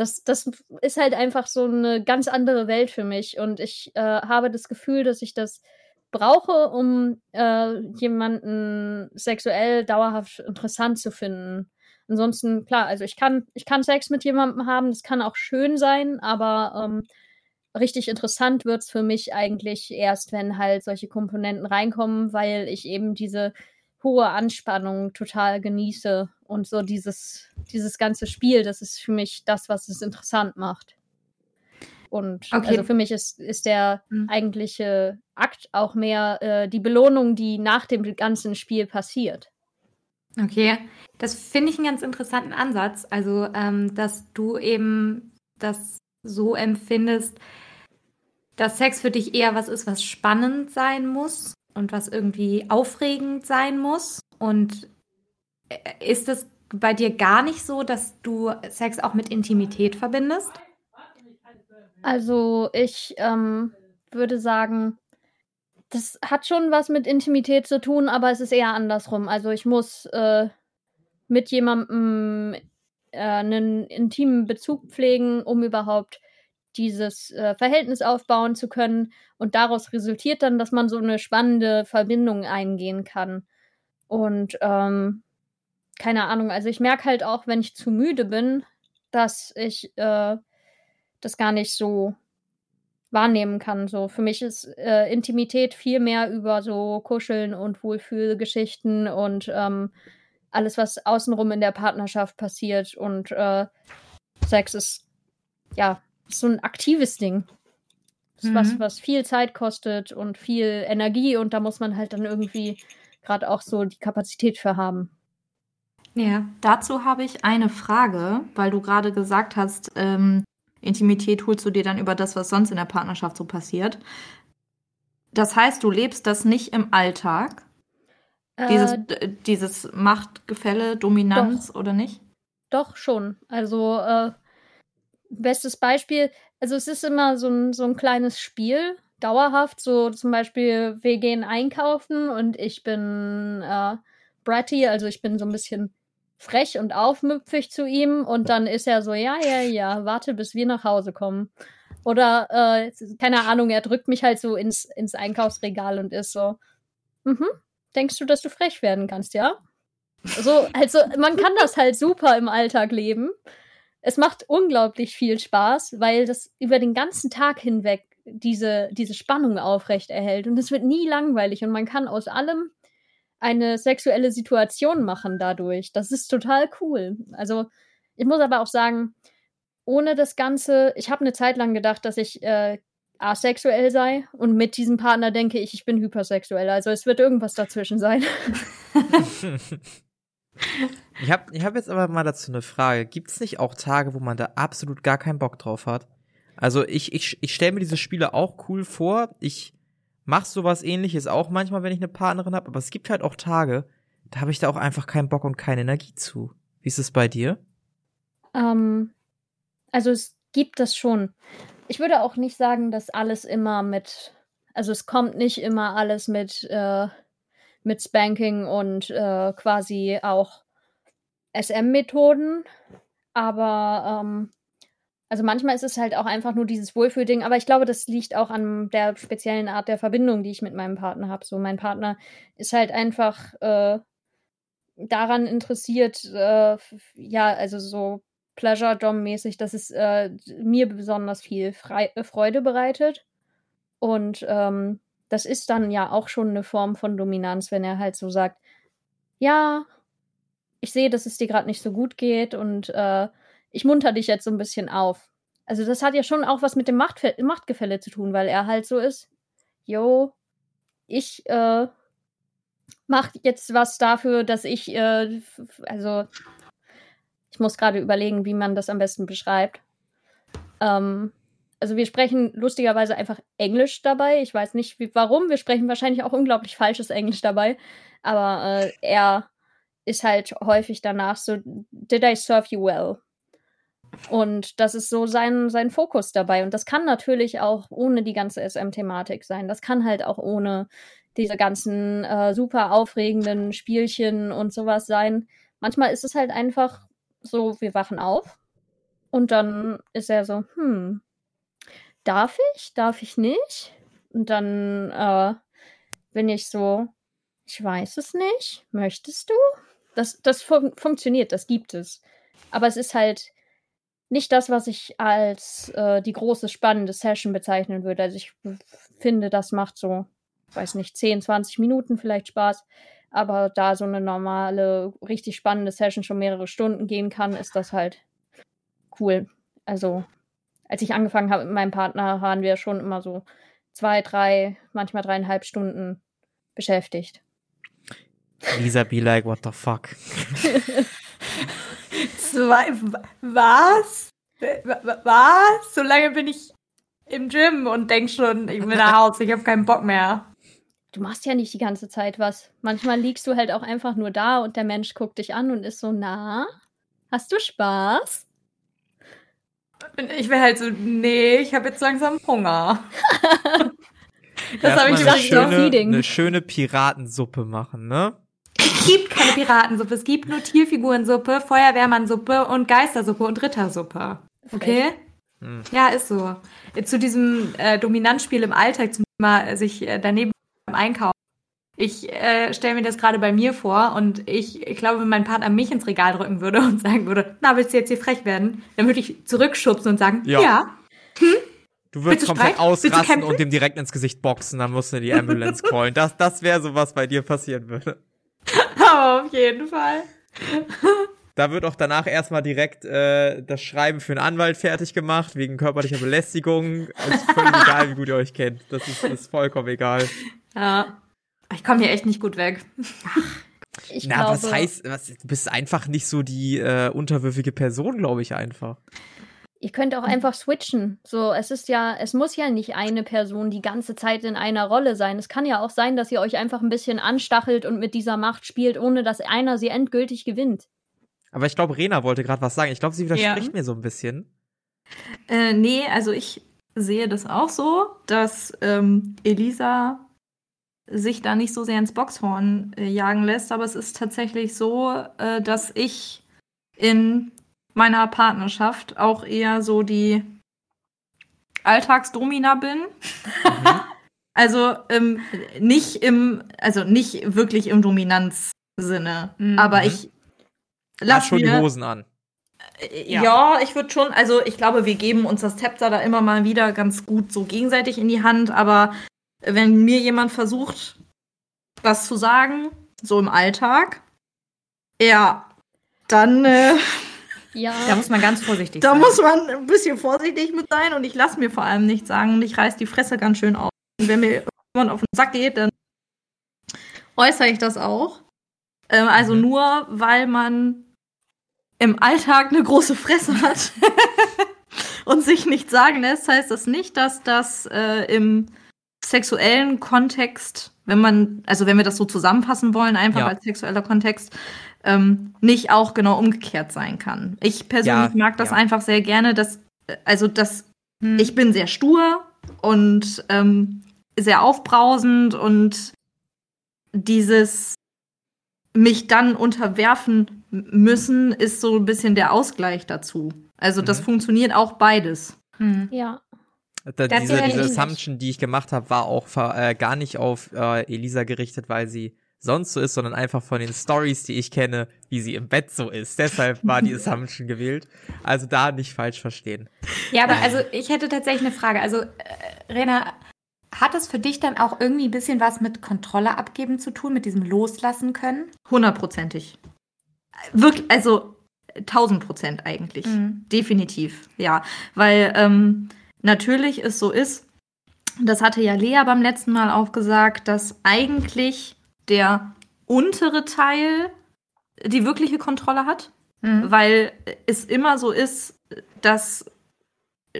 das, das ist halt einfach so eine ganz andere Welt für mich. Und ich äh, habe das Gefühl, dass ich das brauche, um äh, jemanden sexuell dauerhaft interessant zu finden. Ansonsten, klar, also ich kann, ich kann Sex mit jemandem haben, das kann auch schön sein, aber ähm, richtig interessant wird's für mich eigentlich erst, wenn halt solche Komponenten reinkommen, weil ich eben diese hohe Anspannung total genieße und so dieses, dieses ganze Spiel, das ist für mich das, was es interessant macht. Und Okay. also für mich ist, ist der Mhm. eigentliche Akt auch mehr äh, die Belohnung, die nach dem ganzen Spiel passiert. Okay, das finde ich einen ganz interessanten Ansatz. Also, ähm, dass du eben das so empfindest, dass Sex für dich eher was ist, was spannend sein muss und was irgendwie aufregend sein muss. Und äh, ist es bei dir gar nicht so, dass du Sex auch mit Intimität verbindest? Also ich ähm, würde sagen, das hat schon was mit Intimität zu tun, aber es ist eher andersrum. Also ich muss äh, mit jemandem äh, einen intimen Bezug pflegen, um überhaupt dieses äh, Verhältnis aufbauen zu können. Und daraus resultiert dann, dass man so eine spannende Verbindung eingehen kann. Und ähm, keine Ahnung, also ich merke halt auch, wenn ich zu müde bin, dass ich äh, das gar nicht so wahrnehmen kann. So für mich ist äh, Intimität viel mehr über so Kuscheln und Wohlfühlgeschichten und ähm, alles, was außenrum in der Partnerschaft passiert. Und äh, Sex ist ja so ein aktives Ding. Mhm. Was, was viel Zeit kostet und viel Energie und da muss man halt dann irgendwie gerade auch so die Kapazität für haben. Ja, dazu habe ich eine Frage, weil du gerade gesagt hast, ähm, Intimität holst du dir dann über das, was sonst in der Partnerschaft so passiert. Das heißt, du lebst das nicht im Alltag? Äh, dieses, dieses Machtgefälle, Dominanz doch, oder nicht? Doch, schon. Also, äh, bestes Beispiel, also es ist immer so ein, so ein kleines Spiel, dauerhaft. So zum Beispiel, wir gehen einkaufen und ich bin äh, bratty, also ich bin so ein bisschen frech und aufmüpfig zu ihm und dann ist er so, ja, ja, ja, warte, bis wir nach Hause kommen. Oder, äh, keine Ahnung, er drückt mich halt so ins, ins Einkaufsregal und ist so, mhm, denkst du, dass du frech werden kannst, ja? So, also man kann das halt super im Alltag leben. Es macht unglaublich viel Spaß, weil das über den ganzen Tag hinweg diese, diese Spannung aufrecht erhält. Und es wird nie langweilig und man kann aus allem eine sexuelle Situation machen dadurch. Das ist total cool. Also ich muss aber auch sagen, ohne das Ganze, ich habe eine Zeit lang gedacht, dass ich äh, asexuell sei und mit diesem Partner denke ich, ich bin hypersexuell. Also es wird irgendwas dazwischen sein. <laughs> <laughs> ich habe ich hab jetzt aber mal dazu eine Frage. Gibt es nicht auch Tage, wo man da absolut gar keinen Bock drauf hat? Also ich, ich, ich stelle mir diese Spiele auch cool vor. Ich machst sowas ähnliches auch manchmal, wenn ich eine Partnerin habe, aber es gibt halt auch Tage, da habe ich da auch einfach keinen Bock und keine Energie zu. Wie ist es bei dir? Ähm, also es gibt das schon. Ich würde auch nicht sagen, dass alles immer mit, also es kommt nicht immer alles mit, äh, mit Spanking und äh, quasi auch SM-Methoden, aber ähm, also manchmal ist es halt auch einfach nur dieses Wohlfühlding, aber ich glaube, das liegt auch an der speziellen Art der Verbindung, die ich mit meinem Partner habe. So, mein Partner ist halt einfach äh, daran interessiert, äh, ja, also so Pleasure-Dom-mäßig, dass es äh, mir besonders viel Fre Freude bereitet. Und ähm, das ist dann ja auch schon eine Form von Dominanz, wenn er halt so sagt, ja, ich sehe, dass es dir gerade nicht so gut geht und äh, ich munter dich jetzt so ein bisschen auf. Also das hat ja schon auch was mit dem Machtfe Machtgefälle zu tun, weil er halt so ist, yo, ich äh, mach jetzt was dafür, dass ich, äh, also ich muss gerade überlegen, wie man das am besten beschreibt. Ähm, also wir sprechen lustigerweise einfach Englisch dabei. Ich weiß nicht wie, warum. Wir sprechen wahrscheinlich auch unglaublich falsches Englisch dabei. Aber äh, er ist halt häufig danach so, did I serve you well? Und das ist so sein, sein Fokus dabei. Und das kann natürlich auch ohne die ganze SM-Thematik sein. Das kann halt auch ohne diese ganzen äh, super aufregenden Spielchen und sowas sein. Manchmal ist es halt einfach so, wir wachen auf und dann ist er so, hm, darf ich? Darf ich nicht? Und dann äh, bin ich so, ich weiß es nicht. Möchtest du? Das, das fun funktioniert, das gibt es. Aber es ist halt nicht das, was ich als äh, die große spannende Session bezeichnen würde. Also ich finde, das macht so, weiß nicht, 10, 20 Minuten vielleicht Spaß. Aber da so eine normale, richtig spannende Session schon mehrere Stunden gehen kann, ist das halt cool. Also, als ich angefangen habe mit meinem Partner, waren wir schon immer so zwei, drei, manchmal dreieinhalb Stunden beschäftigt. Lisa be like, what the fuck? <laughs> Zwei, was? Was? So lange bin ich im Gym und denk schon, ich will nach Hause, ich habe keinen Bock mehr. Du machst ja nicht die ganze Zeit was. Manchmal liegst du halt auch einfach nur da und der Mensch guckt dich an und ist so, na, hast du Spaß? Ich wäre halt so, nee, ich habe jetzt langsam Hunger. das habe ich eine schöne, eine schöne Piratensuppe machen, ne? Es gibt keine Piratensuppe, es gibt nur Tierfigurensuppe, Feuerwehrmannsuppe und Geistersuppe und Rittersuppe. Okay? Hm. Ja, ist so. Zu diesem äh, Dominanzspiel im Alltag, zum Thema äh, sich äh, daneben beim Einkaufen. Ich äh, stelle mir das gerade bei mir vor und ich, ich glaube, wenn mein Partner mich ins Regal drücken würde und <laughs> sagen würde, na, willst du jetzt hier frech werden? Dann würde ich zurückschubsen und sagen, ja. ja. Hm? Du würdest komplett Streit? Ausrasten und dem direkt ins Gesicht boxen, dann musst du die Ambulance callen. Das, das wäre so, was bei dir passieren würde. <laughs> Aber auf jeden Fall. <laughs> Da wird auch danach erstmal direkt äh, das Schreiben für einen Anwalt fertig gemacht, wegen körperlicher Belästigung. Ist völlig egal, wie gut ihr euch kennt. Das ist, ist vollkommen egal. Ja. Ich komme hier echt nicht gut weg. Ich Na, glaube, was heißt, was, du bist einfach nicht so die äh, unterwürfige Person, glaube ich einfach. Ihr könnt auch einfach switchen. So, es ist ja, es muss ja nicht eine Person die ganze Zeit in einer Rolle sein. Es kann ja auch sein, dass ihr euch einfach ein bisschen anstachelt und mit dieser Macht spielt, ohne dass einer sie endgültig gewinnt. Aber ich glaube, Rena wollte gerade was sagen. Ich glaube, sie widerspricht Ja. mir so ein bisschen. Äh, nee, also ich sehe das auch so, dass ähm, Elisa sich da nicht so sehr ins Boxhorn äh, jagen lässt, aber es ist tatsächlich so, äh, dass ich in meiner Partnerschaft auch eher so die Alltagsdomina bin. <laughs> also ähm, nicht im, also nicht wirklich im Dominanzsinne, Mhm. aber ich Lass lass schon die Hosen an. ja, Ja. ich würde schon, also ich glaube, wir geben uns das Zepter da immer mal wieder ganz gut so gegenseitig in die Hand, aber wenn mir jemand versucht, was zu sagen, so im Alltag, ja, dann äh, Ja, Da muss man ganz vorsichtig da sein. muss man ein bisschen vorsichtig mit sein und ich lasse mir vor allem nichts sagen und ich reiß die Fresse ganz schön auf. Und wenn mir jemand auf den Sack geht, dann äußere ich das auch. Ähm, also Mhm. nur, weil man im Alltag eine große Fresse hat <laughs> und sich nichts sagen lässt, heißt das nicht, dass das äh, im sexuellen Kontext, wenn man, also wenn wir das so zusammenfassen wollen, einfach Ja. als sexueller Kontext, ähm, nicht auch genau umgekehrt sein kann. Ich persönlich Ja, mag das ja. einfach sehr gerne, dass, äh, also dass Hm. ich bin sehr stur und ähm, sehr aufbrausend und dieses mich dann unterwerfen müssen ist so ein bisschen der Ausgleich dazu. Also das Mhm. funktioniert auch beides. Hm. ja. Da, diese diese. Assumption, die ich gemacht habe, war auch äh, gar nicht auf äh, Elisa gerichtet, weil sie sonst so ist, sondern einfach von den Stories, die ich kenne, wie sie im Bett so ist. Deshalb war die <laughs> Assumption gewählt. Also da nicht falsch verstehen. Ja, aber also ich hätte tatsächlich eine Frage. Also, äh, Rena, hat es für dich dann auch irgendwie ein bisschen was mit Kontrolle abgeben zu tun, mit diesem Loslassen können? Hundertprozentig. Wirklich, also tausend Prozent eigentlich. Mhm. Definitiv, ja. Weil ähm, natürlich es so ist, das hatte ja Lea beim letzten Mal auch gesagt, dass eigentlich der untere Teil die wirkliche Kontrolle hat. Mhm. Weil es immer so ist, dass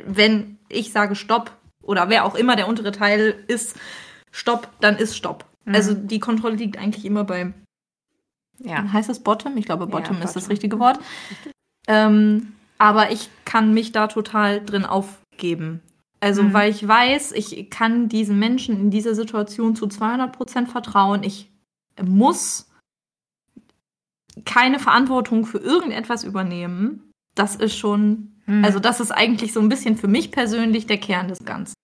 wenn ich sage Stopp oder wer auch immer der untere Teil ist, Stopp, dann ist Stopp. Mhm. Also die Kontrolle liegt eigentlich immer beim Ja. Heißt es Bottom? Ich glaube, Bottom Ja, ist das Bottom. richtige Wort. Ähm, aber ich kann mich da total drin aufgeben. Also, Mhm. weil ich weiß, ich kann diesen Menschen in dieser Situation zu 200% vertrauen. Ich muss keine Verantwortung für irgendetwas übernehmen. Das ist schon, Mhm. also das ist eigentlich so ein bisschen für mich persönlich der Kern des Ganzen.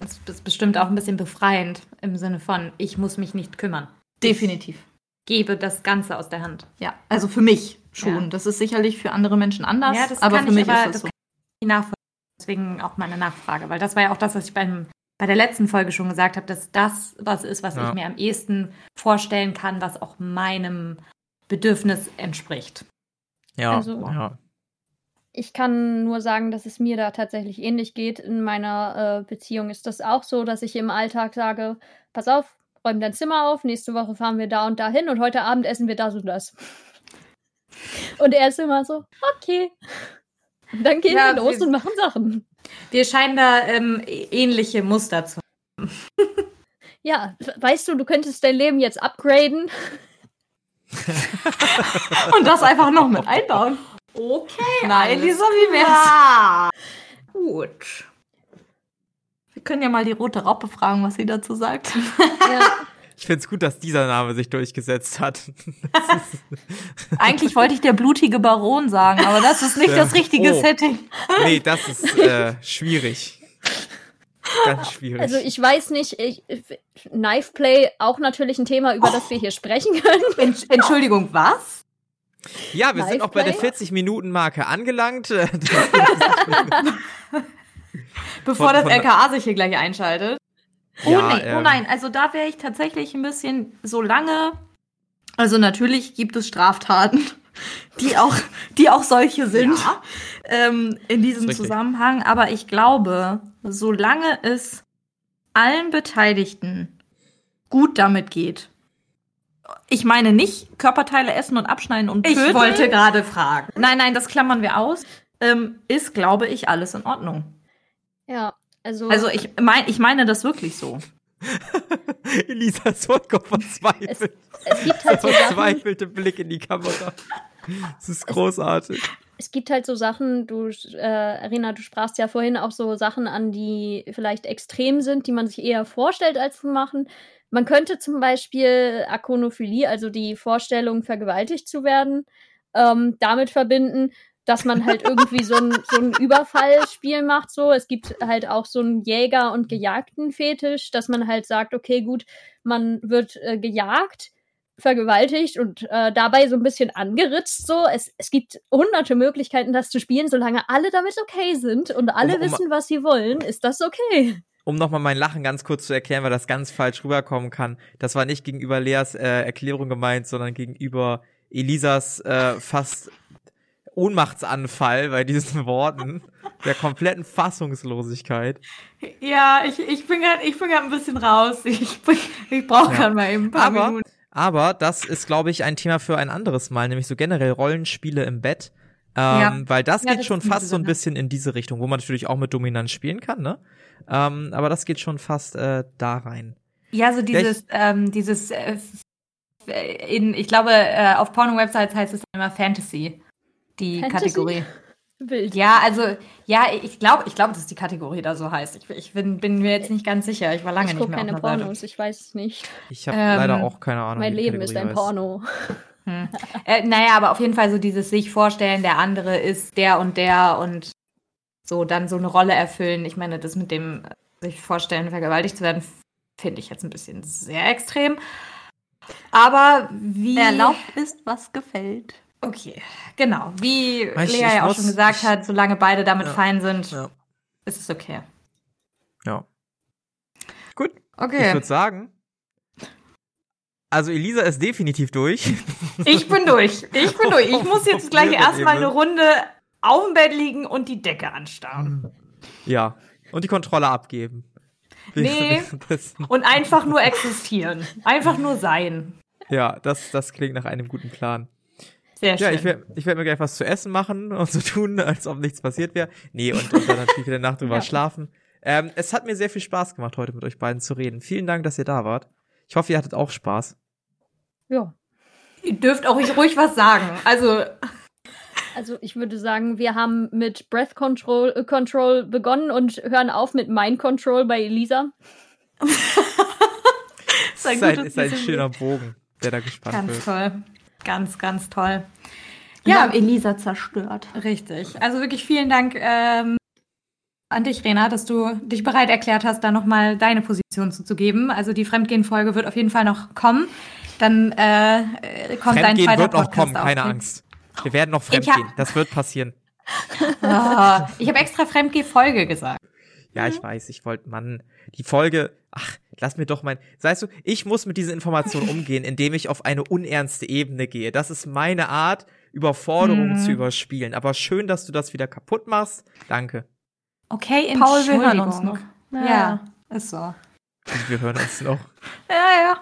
das ist bestimmt auch ein bisschen befreiend im Sinne von, ich muss mich nicht kümmern. Definitiv. Gebe das Ganze aus der Hand. Ja, also für mich schon. Ja. Das ist sicherlich für andere Menschen anders, ja, das aber für ich mich aber, ist das das so. Deswegen auch meine Nachfrage, weil das war ja auch das, was ich beim, bei der letzten Folge schon gesagt habe, dass das was ist, was Ja. ich mir am ehesten vorstellen kann, was auch meinem Bedürfnis entspricht. Ja, Also- ja. Ich kann nur sagen, dass es mir da tatsächlich ähnlich geht. In meiner äh, Beziehung ist das auch so, dass ich im Alltag sage, pass auf, räum dein Zimmer auf, nächste Woche fahren wir da und dahin und heute Abend essen wir das und das. <laughs> Und er ist immer so, okay. Und dann gehen Ja, wir los wir- und machen Sachen. Wir scheinen da ähm, ähnliche Muster zu <laughs> Ja, weißt du, du könntest dein Leben jetzt upgraden. <laughs> Und das einfach noch mit einbauen. Okay, Nein, Lisa, wie wär's? Gut. Wir können ja mal die rote Raupe fragen, was sie dazu sagt. Ja, <laughs> Ich find's gut, dass dieser Name sich durchgesetzt hat. <laughs> Eigentlich wollte ich der blutige Baron sagen, aber das ist nicht Ja. das richtige Oh. Setting. nee, das ist äh, schwierig. Ganz schwierig. also ich weiß nicht, ich, Knife Play auch natürlich ein Thema, über das wir hier sprechen können. <laughs> Entsch- Entschuldigung, was? ja, wir sind auch bei der Liveplay? 40-Minuten-Marke angelangt. <laughs> Bevor Von- das von- LKA sich hier gleich einschaltet. Oh Ja, nein, oh ähm, nein, also da wäre ich tatsächlich ein bisschen so lange. Also natürlich gibt es Straftaten, <laughs> die auch, die auch solche sind ähm, in diesem. Zusammenhang. Aber ich glaube, solange es allen Beteiligten gut damit geht. Ich meine nicht Körperteile essen und abschneiden und töten. Ich wollte gerade fragen. Nein, nein, das klammern wir aus. Ähm, ist, glaube ich, alles in Ordnung. Ja, also, Also ich meine, ich meine das wirklich so. <laughs> Elisa ist vollkommen verzweifelt. es gibt halt so <laughs> Verzweifelte Blick in die Kamera. Das ist großartig. es gibt halt so Sachen, du, äh, Arena, du sprachst ja vorhin auch so Sachen an, die vielleicht extrem sind, die man sich eher vorstellt, als zu machen. Man könnte zum Beispiel Akonophilie, also die Vorstellung, vergewaltigt zu werden, ähm, damit verbinden, dass man halt irgendwie so ein, so ein Überfallspiel macht. So, es gibt halt auch so einen Jäger- und Gejagten-Fetisch, dass man halt sagt, okay, gut, man wird äh, gejagt, vergewaltigt und äh, dabei so ein bisschen angeritzt. So, es, es gibt hunderte Möglichkeiten, das zu spielen, solange alle damit okay sind und alle Um- um- wissen, was sie wollen, ist das okay. Um nochmal mein Lachen ganz kurz zu erklären, weil das ganz falsch rüberkommen kann. Das war nicht gegenüber Leas äh, Erklärung gemeint, sondern gegenüber Elisas äh, fast Ohnmachtsanfall bei diesen Worten, der kompletten Fassungslosigkeit. Ja, ich, ich bin gerade ich bin grad ein bisschen raus. Ich, bin- ich brauche Ja. gerade mal eben ein paar Aber, Minuten. aber das ist, glaube ich, ein Thema für ein anderes Mal, nämlich so generell Rollenspiele im Bett. Ähm, Ja. Weil das Ja, geht das schon fast so ein bisschen in diese Richtung, wo man natürlich auch mit Dominanz spielen kann, ne? Ähm, aber das geht schon fast äh, da rein. Ja, so dieses, ähm, dieses, äh, in, ich glaube, äh, auf Porno-Websites heißt es immer Fantasy, die Fantasy? Kategorie. Wild. Ja, also, ja, ich glaube, ich glaube, dass die Kategorie da so heißt. Ich, ich bin, bin mir jetzt nicht ganz sicher. Ich war lange ich nicht gucke mehr keine auf Seite. Pornos, ich weiß es nicht. Ich habe Ähm, leider auch keine Ahnung. mein wie die Leben ist ein heißt. Porno. Hm. Äh, naja, aber auf jeden Fall so dieses sich vorstellen, der andere ist der und der und so dann so eine Rolle erfüllen. Ich meine, das mit dem sich vorstellen, vergewaltigt zu werden, finde ich jetzt ein bisschen sehr extrem. Aber wie. Erlaubt ist, was gefällt. Okay, genau. Wie Ich- Lea ich ja auch schon gesagt ich- hat, solange beide damit Ja. fein sind, Ja. ist es okay. ja. Gut, ich Okay. würde sagen, also Elisa ist definitiv durch. Ich bin durch. Ich bin durch. Ich muss jetzt <laughs> gleich erstmal eine. Runde auf dem Bett liegen und die Decke anstarren. ja. Und die Kontrolle abgeben. Nee. <laughs> Und einfach nur existieren. Einfach nur sein. Ja, das, das klingt nach einem guten Plan. Sehr schön. Ja, ich werde ich werd mir gleich was zu essen machen und so tun, <laughs> als ob nichts passiert wäre. Nee, und, und dann natürlich wieder Nacht drüber Ja. schlafen. Ähm, es hat mir sehr viel Spaß gemacht, heute mit euch beiden zu reden. Vielen Dank, dass ihr da wart. Ich hoffe, ihr hattet auch Spaß. Ja. Ihr dürft auch ruhig was sagen. Also, Also ich würde sagen, wir haben mit Breath Control, äh, Control begonnen und hören auf mit Mind Control bei Elisa. <laughs> ist ein ist ein, ist ein schöner Bogen, der da gespannt ganz wird. toll. Ganz, ganz toll. Wir Ja, haben Elisa zerstört. richtig. Also wirklich vielen Dank ähm, an dich, Rena, dass du dich bereit erklärt hast, da nochmal deine Position zuzugeben. Also die Fremdgehen-Folge wird auf jeden Fall noch kommen. Dann äh, kommt dein Fremdgehen zweiter wird noch Podcast kommen, keine. Angst. Wir werden noch fremdgehen. Das wird passieren. <laughs> Ah, ich habe extra Fremdgeh-Folge gesagt. Ja, ich weiß, ich wollte, Mann, die Folge, ach, lass mir doch mein, weißt du, ich muss mit diesen Informationen <laughs> umgehen, indem ich auf eine unernste Ebene gehe. Das ist meine Art, Überforderungen Mhm. zu überspielen. Aber schön, dass du das wieder kaputt machst. Danke. Okay, Paul, wir hören uns Entschuldigung. noch. Ja, ist so. Und wir hören uns noch. <laughs> Ja, ja.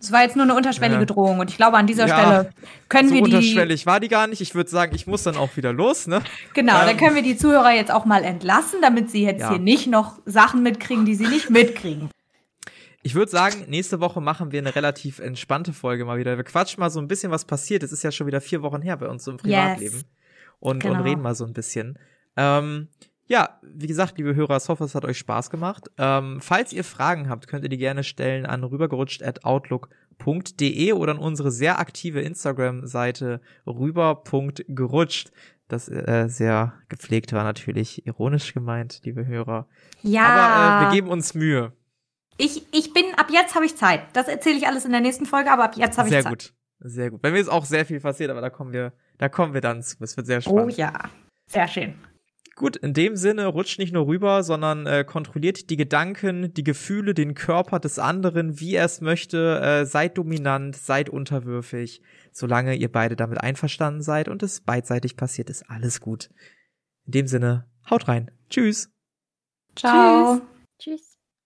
Es war jetzt nur eine unterschwellige Ja. Drohung und ich glaube, an dieser Ja, Stelle können so wir die. unterschwellig war die gar nicht. Ich würde sagen, ich muss dann auch wieder los, ne? Genau, dann Ähm. können wir die Zuhörer jetzt auch mal entlassen, damit sie jetzt Ja. hier nicht noch Sachen mitkriegen, die sie nicht mitkriegen. Ich würde sagen, nächste Woche machen wir eine relativ entspannte Folge mal wieder. Wir quatschen mal so ein bisschen, was passiert. Es ist ja schon wieder vier Wochen her bei uns so im Privatleben. Und, Genau. und reden mal so ein bisschen. Ähm, ja, wie gesagt, liebe Hörer, ich hoffe, es hat euch Spaß gemacht. Ähm, falls ihr Fragen habt, könnt ihr die gerne stellen an rübergerutscht.outlook.de oder an unsere sehr aktive Instagram-Seite rüber.gerutscht. Das äh, sehr gepflegt war natürlich ironisch gemeint, liebe Hörer. Ja, Aber äh, wir geben uns Mühe. ich, ich bin, ab jetzt habe ich Zeit. Das erzähle ich alles in der nächsten Folge, aber ab jetzt habe ich Sehr Zeit. gut. Sehr gut. Bei mir ist auch sehr viel passiert, aber da kommen wir, da kommen wir dann zu. Es wird sehr Oh spannend. ja, sehr schön. Gut, in dem Sinne rutscht nicht nur rüber, sondern äh, kontrolliert die Gedanken, die Gefühle, den Körper des anderen, wie er es möchte. Äh, seid dominant, seid unterwürfig. Solange ihr beide damit einverstanden seid und es beidseitig passiert, ist alles gut. In dem Sinne, haut rein. Tschüss. Ciao. Tschüss.